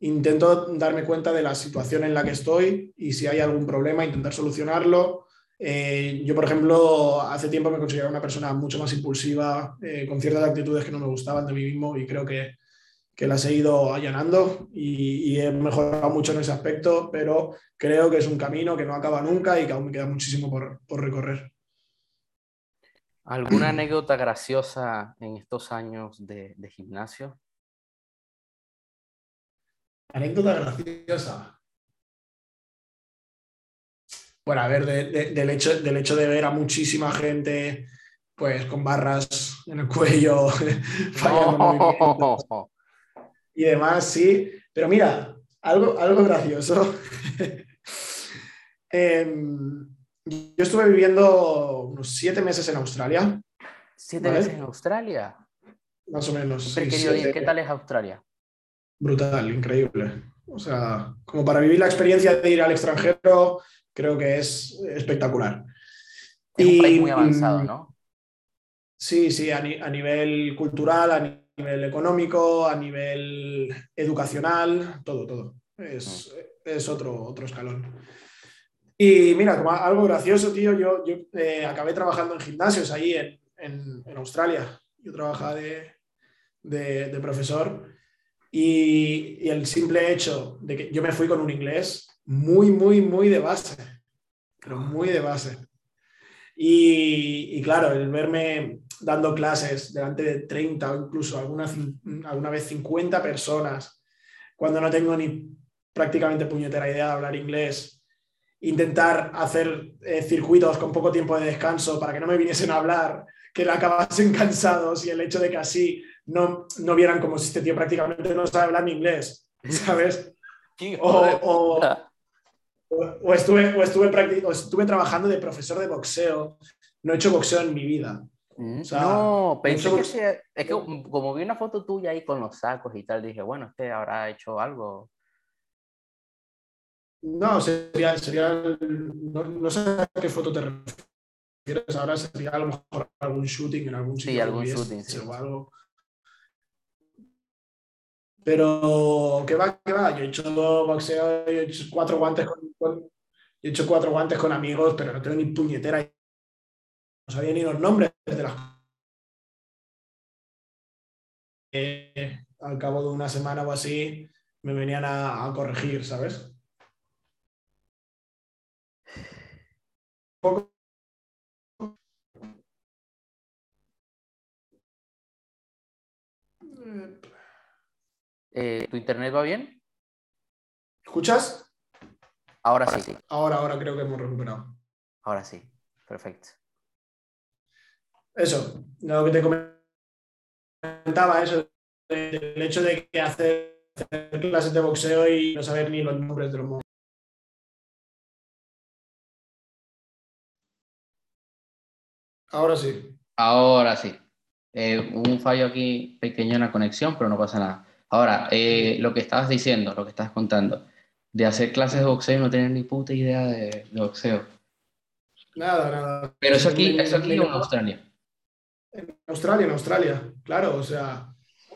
intento darme cuenta de la situación en la que estoy y si hay algún problema, intentar solucionarlo. Eh, yo, por ejemplo, hace tiempo me consideraba una persona mucho más impulsiva, eh, con ciertas actitudes que no me gustaban de mí mismo y creo que que las he ido allanando y, he mejorado mucho en ese aspecto, pero creo que es un camino que no acaba nunca y que aún me queda muchísimo por, recorrer. ¿Alguna anécdota graciosa en estos años de, gimnasio? Anécdota graciosa. Bueno, a ver, del, hecho, del hecho de ver a muchísima gente pues con barras en el cuello, fallando y demás, sí. Pero mira, algo, algo gracioso. Em, yo estuve viviendo unos siete meses en Australia. ¿Siete meses en Australia? Más o menos. ¿Qué tal es Australia? Brutal, increíble. O sea, como para vivir la experiencia de ir al extranjero, creo que es espectacular. Es un país muy avanzado, ¿no? Sí, sí, a, a nivel cultural, a nivel nivel económico, a nivel educacional, todo, todo. Es, otro, otro escalón. Y mira, como algo gracioso, tío, yo, yo eh, acabé trabajando en gimnasios ahí en, Australia. Yo trabajaba de, de, profesor y, el simple hecho de que yo me fui con un inglés muy, muy, muy de base, pero muy de base. Y, y claro, el verme dando clases delante de 30 o incluso alguna, alguna vez 50 personas, cuando no tengo ni prácticamente puñetera idea de hablar inglés, intentar hacer eh, circuitos con poco tiempo de descanso para que no me viniesen a hablar, que le acabasen cansados y el hecho de que así no, no vieran como si este tío prácticamente no sabe hablar ni inglés, ¿sabes? O, o, estuve, o, estuve o estuve trabajando de profesor de boxeo. No he hecho boxeo en mi vida. No, pensé que es que como vi una foto tuya ahí con los sacos y tal, dije, bueno, este habrá hecho algo. No, sería, sería no, sé a qué foto te refieres ahora, sería a lo mejor algún shooting en algún sitio. Sí, algún shooting, sí. O algo. Pero, ¿qué va? ¿Qué va? Yo he hecho boxeo, he hecho cuatro guantes con, he hecho cuatro guantes con amigos, pero no tengo ni puñetera. No sabía ni los nombres de las. Eh, al cabo de una semana o así, me venían a, corregir, ¿sabes? Poco. Eh, ¿Tu internet va bien? ¿Escuchas? Ahora, sí. Ahora, ahora creo que hemos recuperado. Ahora sí, perfecto. Eso, lo que te comentaba, eso, el hecho de que hacer, clases de boxeo y no saber ni los nombres de los. Ahora sí. Ahora sí. Eh, un fallo aquí pequeño en la conexión, pero no pasa nada. Ahora, eh, lo que estabas diciendo, lo que estás contando, de hacer clases de boxeo y no tener ni puta idea de, boxeo. Nada, nada. Pero eso aquí, eso aquí en Australia. En Australia, en Australia, claro, o sea,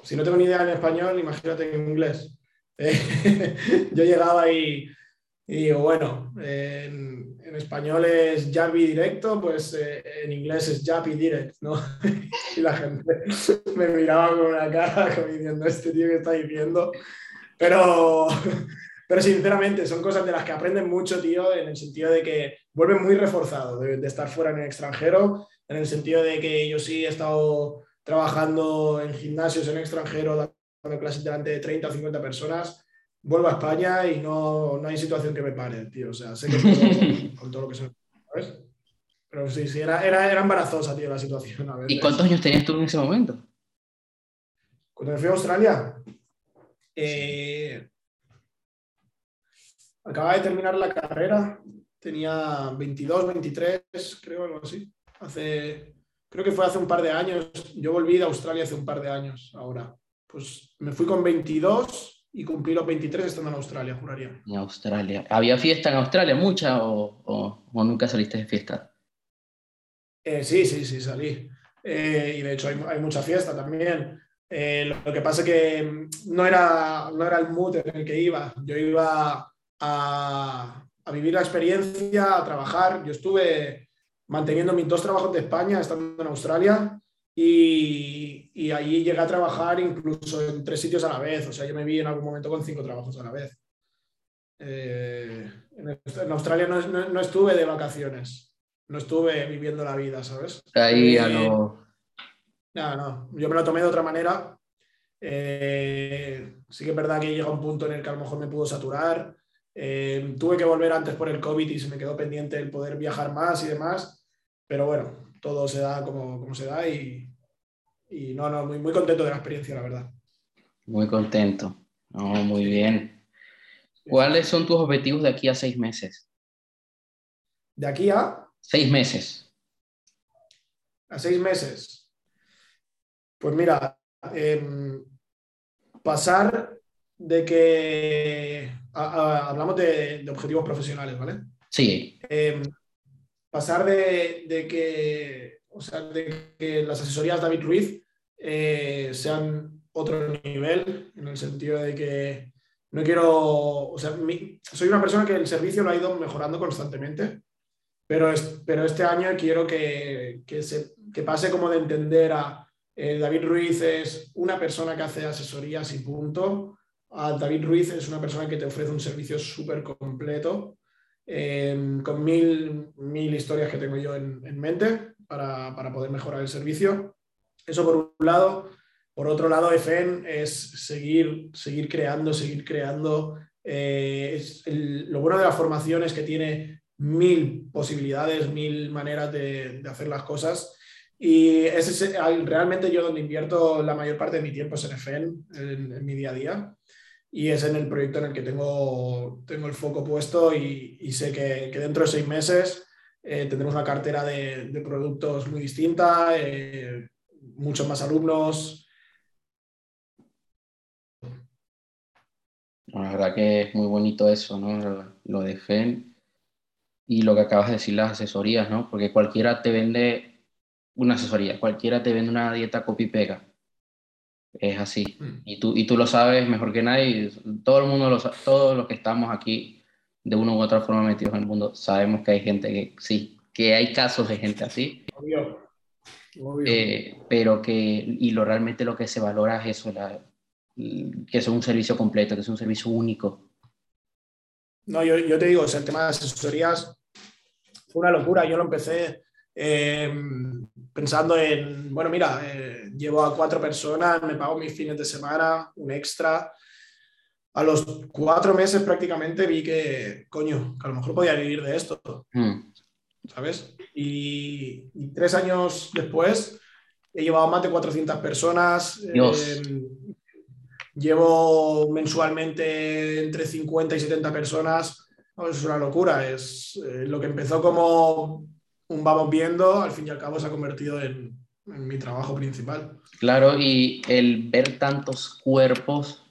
si no tengo ni idea en español, imagínate en inglés. yo llegaba y, y digo, bueno, en, español es Javi directo, pues eh, en inglés es Javi direct, ¿no? y la gente me miraba con una cara como diciendo, este tío que está diciendo. Pero, pero sinceramente son cosas de las que aprenden mucho, tío, en el sentido de que vuelven muy reforzado de estar fuera en el extranjero, en el sentido de que yo sí he estado trabajando en gimnasios en extranjero, dando clases delante de 30 o 50 personas vuelvo a España y no, no hay situación que me pare, tío. O sea, sé que puedo con todo lo que se ¿sabes? Pero sí, sí, era, era, era embarazosa, tío, la situación. A ¿Y cuántos años tenías tú en ese momento? Cuando me fui a Australia, eh, acababa de terminar la carrera, tenía 22, 23, creo, algo así. Hace, creo que fue hace un par de años. Yo volví de Australia hace un par de años ahora. Pues me fui con 22 y cumplí los 23 estando en Australia, juraría. En Australia. ¿Había fiesta en Australia mucha o, nunca saliste de fiesta? Eh, sí, sí, sí, salí. Eh, y de hecho hay, mucha fiesta también. Eh, lo, que pasa es que mm, no era, no era el mood en el que iba. Yo iba a, a vivir la experiencia, a trabajar. Yo estuve manteniendo mis dos trabajos de España estando en Australia y, y allí llegué a trabajar incluso en tres sitios a la vez. O sea, yo me vi en algún momento con cinco trabajos a la vez. Eh, en, Australia no, no, estuve de vacaciones, no estuve viviendo la vida, ¿sabes? Ahí a eh, lo... No, no, yo me lo tomé de otra manera. Eh, sí que es verdad que llega un punto en el que a lo mejor me pudo saturar. Tuve que volver antes por el COVID y se me quedó pendiente el poder viajar más y demás. Pero bueno, todo se da como, como se da y, y no, no, muy, muy contento de la experiencia, la verdad. Muy contento. muy bien. ¿Cuáles son tus objetivos de aquí a seis meses? ¿De aquí a? Seis meses. A seis meses. Pues mira, em, pasar de que hablamos de, objetivos profesionales, ¿vale? Sí. Em, pasar de, que, o sea, de que las asesorías David Ruiz eh, sean otro nivel, en el sentido de que no quiero, o sea, soy una persona que el servicio lo ha ido mejorando constantemente, pero, es, pero este año quiero que, que, se, que pase como de entender a eh, David Ruiz es una persona que hace asesorías y punto. David Ruiz es una persona que te ofrece un servicio súper completo Em, con mil, mil historias que tengo yo en, mente para, para, poder mejorar el servicio. Eso por un lado. Por otro lado, EFEN es seguir, seguir creando, seguir creando. Eh, lo bueno de la formación es que tiene mil posibilidades, mil maneras de, hacer las cosas. Y ese es realmente yo donde invierto la mayor parte de mi tiempo es en EFEN, en, en mi día a día. Y es en el proyecto en el que tengo, tengo el foco puesto y, sé que, dentro de seis meses eh, tendremos una cartera de, productos muy distinta, eh, muchos más alumnos. La verdad que es muy bonito eso, ¿no? Lo de FEN y lo que acabas de decir, las asesorías, ¿no? Porque cualquiera te vende una asesoría, cualquiera te vende una dieta copy-pega es así. Mm. Y tú, y tú lo sabes mejor que nadie. Todo el mundo, lo, todos los que estamos aquí de una u otra forma metidos en el mundo, sabemos que hay gente que sí, que hay casos de gente así. Obvio. Eh, pero que, y lo realmente lo que se valora es eso, la, que es un servicio completo, que es un servicio único. No, yo, yo te digo, el tema de asesorías fue una locura. Yo lo empecé eh, pensando en, bueno, mira, eh, llevo a cuatro personas, me pago mis fines de semana, un extra. A los cuatro meses prácticamente vi que, coño, que a lo mejor podía vivir de esto. Hmm. ¿Sabes? Y, tres años después he llevado más de 400 personas. Eh, llevo mensualmente entre 50 y 70 personas. es una locura. Es lo que empezó como un vamos viendo, al fin y al cabo se ha convertido en, mi trabajo principal. Claro, y el ver tantos cuerpos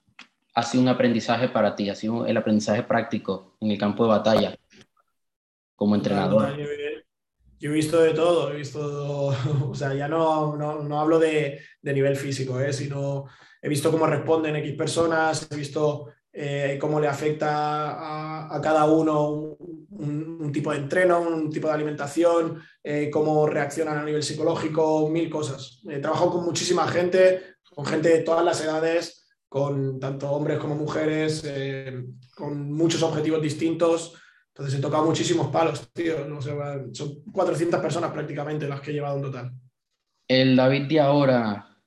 ha sido un aprendizaje para ti, ha sido el aprendizaje práctico en el campo de batalla como entrenador. Yo he visto de todo, he visto, o sea, ya no, no, hablo de, de, nivel físico, ¿eh? sino he visto cómo responden X personas, he visto eh, cómo le afecta a, cada uno un, tipo de entreno, un tipo de alimentación, eh, cómo reaccionan a nivel psicológico, mil cosas. He trabajado con muchísima gente, con gente de todas las edades, con tanto hombres como mujeres, eh, con muchos objetivos distintos. Entonces he tocado muchísimos palos, tío. Son 400 personas prácticamente las que he llevado en total. El David de ahora,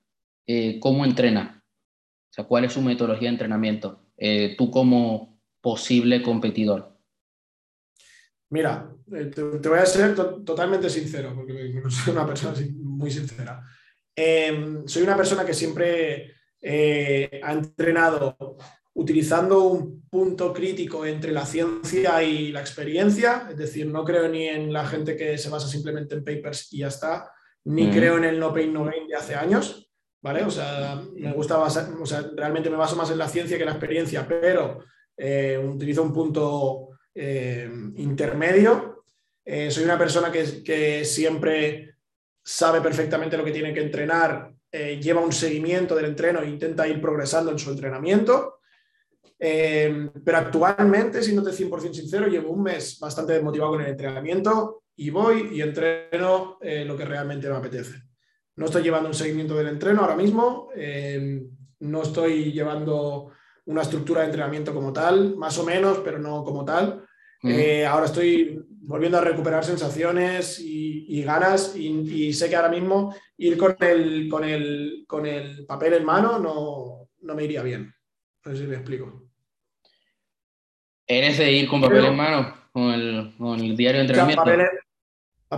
¿cómo entrena? O sea, ¿cuál es su metodología de entrenamiento? Eh, tú como posible competidor? Mira, eh, te, voy a ser totalmente sincero, porque soy una persona muy sincera. Em, soy una persona que siempre eh, ha entrenado utilizando un punto crítico entre la ciencia y la experiencia, es decir, no creo ni en la gente que se basa simplemente en papers y ya está, ni mm. creo en el no pain no gain de hace años. O sea, me gusta o sea, realmente me baso más en la ciencia que en la experiencia, pero eh, utilizo un punto eh, intermedio. Eh, soy una persona que, que, siempre sabe perfectamente lo que tiene que entrenar, lleva un seguimiento del entreno e intenta ir progresando en su entrenamiento. pero actualmente, siéndote 100% sincero, llevo un mes bastante desmotivado con el entrenamiento y voy y entreno lo que realmente me apetece. No estoy llevando un seguimiento del entreno ahora mismo, eh, no estoy llevando una estructura de entrenamiento como tal, más o menos, pero no como tal. Eh, ahora estoy volviendo a recuperar sensaciones y, ganas y, sé que ahora mismo ir con el, con el, con el papel en mano no, no, me iría bien. No sé si me explico. ¿Eres de ir con papel en mano? Con el, con el diario de entrenamiento papel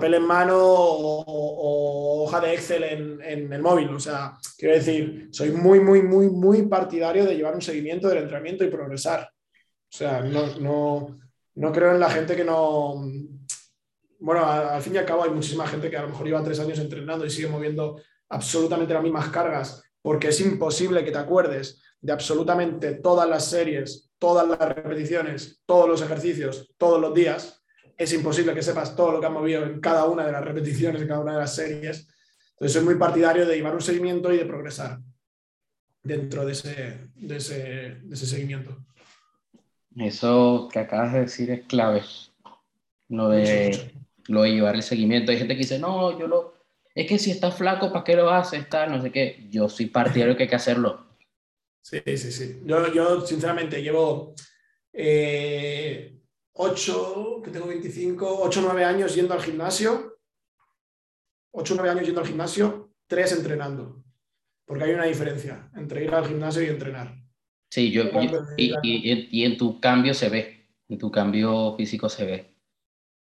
en mano o, hoja de Excel en, el móvil. O sea, quiero decir, soy muy, muy, muy, muy partidario de llevar un seguimiento del entrenamiento y progresar. O sea, no, no, creo en la gente que no... Bueno, al fin y al cabo hay muchísima gente que a lo mejor lleva tres años entrenando y sigue moviendo absolutamente las mismas cargas, porque es imposible que te acuerdes de absolutamente todas las series, todas las repeticiones, todos los ejercicios, todos los días es imposible que sepas todo lo que han movido en cada una de las repeticiones, en cada una de las series. Entonces soy muy partidario de llevar un seguimiento y de progresar dentro de ese, de ese, seguimiento. Eso que acabas de decir es clave. Lo de, lo de llevar el seguimiento. Hay gente que dice, no, yo lo... Es que si estás flaco, ¿para qué lo haces? Está, no sé qué. Yo soy partidario que hay que hacerlo. Sí, sí, sí. Yo, yo sinceramente llevo eh, 8, que tengo 25, 8 9 años yendo al gimnasio, 8 9 años yendo al gimnasio, 3 entrenando. Porque hay una diferencia entre ir al gimnasio y entrenar. Sí, yo, y, y, en tu cambio se ve, en tu cambio físico se ve.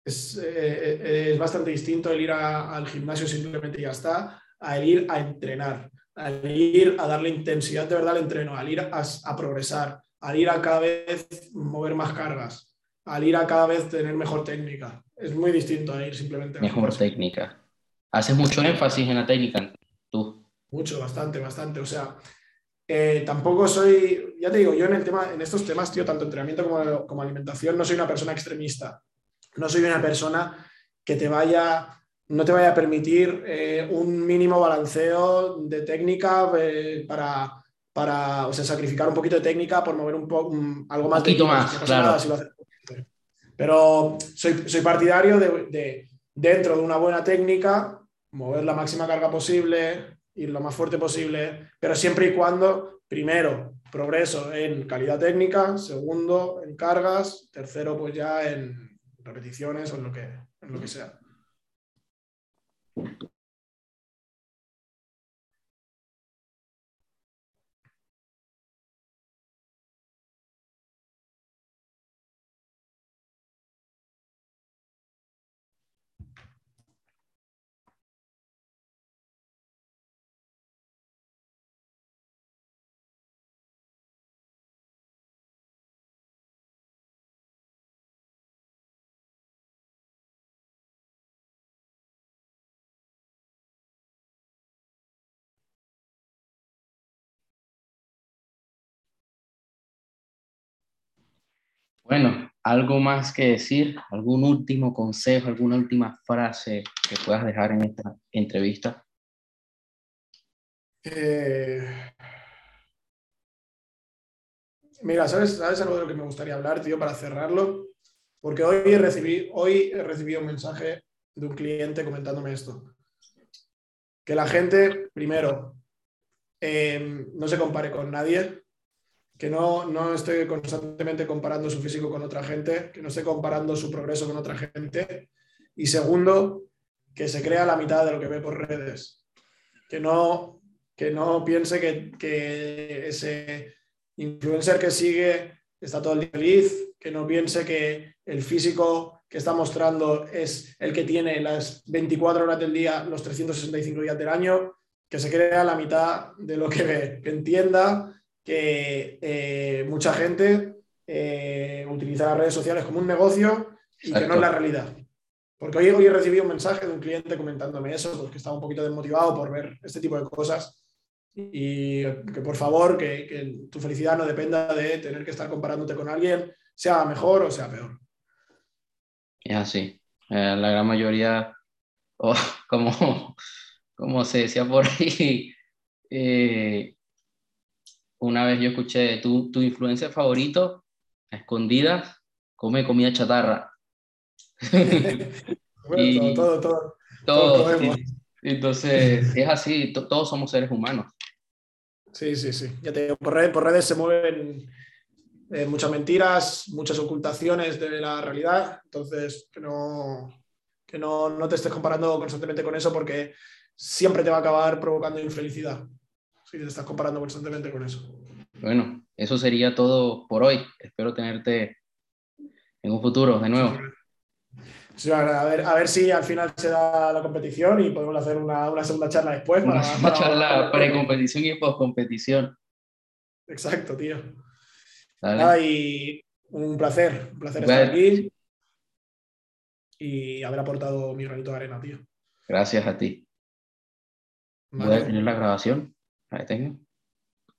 Es, eh, es bastante distinto el ir al gimnasio simplemente y ya está, a ir a entrenar. al ir a darle intensidad de verdad al entreno, al ir a, progresar, al ir a cada vez mover más cargas, al ir a cada vez tener mejor técnica. Es muy distinto a ir simplemente. Mejor técnica. ¿Haces mucho énfasis en la técnica tú? Mucho, bastante, bastante. O sea, eh, tampoco soy, ya te digo, yo en, el tema, en estos temas, tío, tanto entrenamiento como, como alimentación, no soy una persona extremista. No soy una persona que te vaya no te vaya a permitir eh, un mínimo balanceo de técnica eh, para, para o sea, sacrificar un poquito de técnica por mover un poco algo más. Un poquito más, claro. Pero soy, soy partidario de, dentro de una buena técnica, mover la máxima carga posible, ir lo más fuerte posible, pero siempre y cuando, primero, progreso en calidad técnica, segundo, en cargas, tercero, pues ya en repeticiones o lo que, en lo que sea. Bueno, ¿algo más que decir? ¿Algún último consejo, alguna última frase que puedas dejar en esta entrevista? Eh, mira, ¿sabes, ¿sabes algo de lo que me gustaría hablar, tío, para cerrarlo? Porque hoy he, recibido, hoy he recibido un mensaje de un cliente comentándome esto. Que la gente, primero, eh, no se compare con nadie, que no, no esté constantemente comparando su físico con otra gente, que no esté comparando su progreso con otra gente. Y segundo, que se crea la mitad de lo que ve por redes. Que no, que no piense que, que ese influencer que sigue está todo el día feliz, que no piense que el físico que está mostrando es el que tiene las 24 horas del día, los 365 días del año, que se crea la mitad de lo que ve, que entienda que eh, mucha gente eh, utiliza las redes sociales como un negocio y que no es la realidad. Porque hoy, hoy he recibido un mensaje de un cliente comentándome eso, porque estaba un poquito desmotivado por ver este tipo de cosas y que por favor, que, tu felicidad no dependa de tener que estar comparándote con alguien, sea mejor o sea peor. Es así. Eh, la gran mayoría, como, como se decía por ahí, una vez yo escuché tu, tu influencia favorito, a escondidas, come comida chatarra. todo, todo, todo. Entonces, es así, todos somos seres humanos. Sí, sí, sí. Ya te por, redes, por redes se mueven eh, muchas mentiras, muchas ocultaciones de la realidad. Entonces, que no, que no, no te estés comparando constantemente con eso porque siempre te va a acabar provocando infelicidad si te estás comparando constantemente con eso. Bueno, eso sería todo por hoy. Espero tenerte en un futuro de nuevo. a, ver, a ver si al final se da la competición y podemos hacer una, una segunda charla después. Una para, charla pre-competición y post-competición. Exacto, tío. y un placer, un placer estar aquí y haber aportado mi granito de arena, tío. Gracias a ti. Vale. ¿Voy a tener la grabación? Ahí tengo.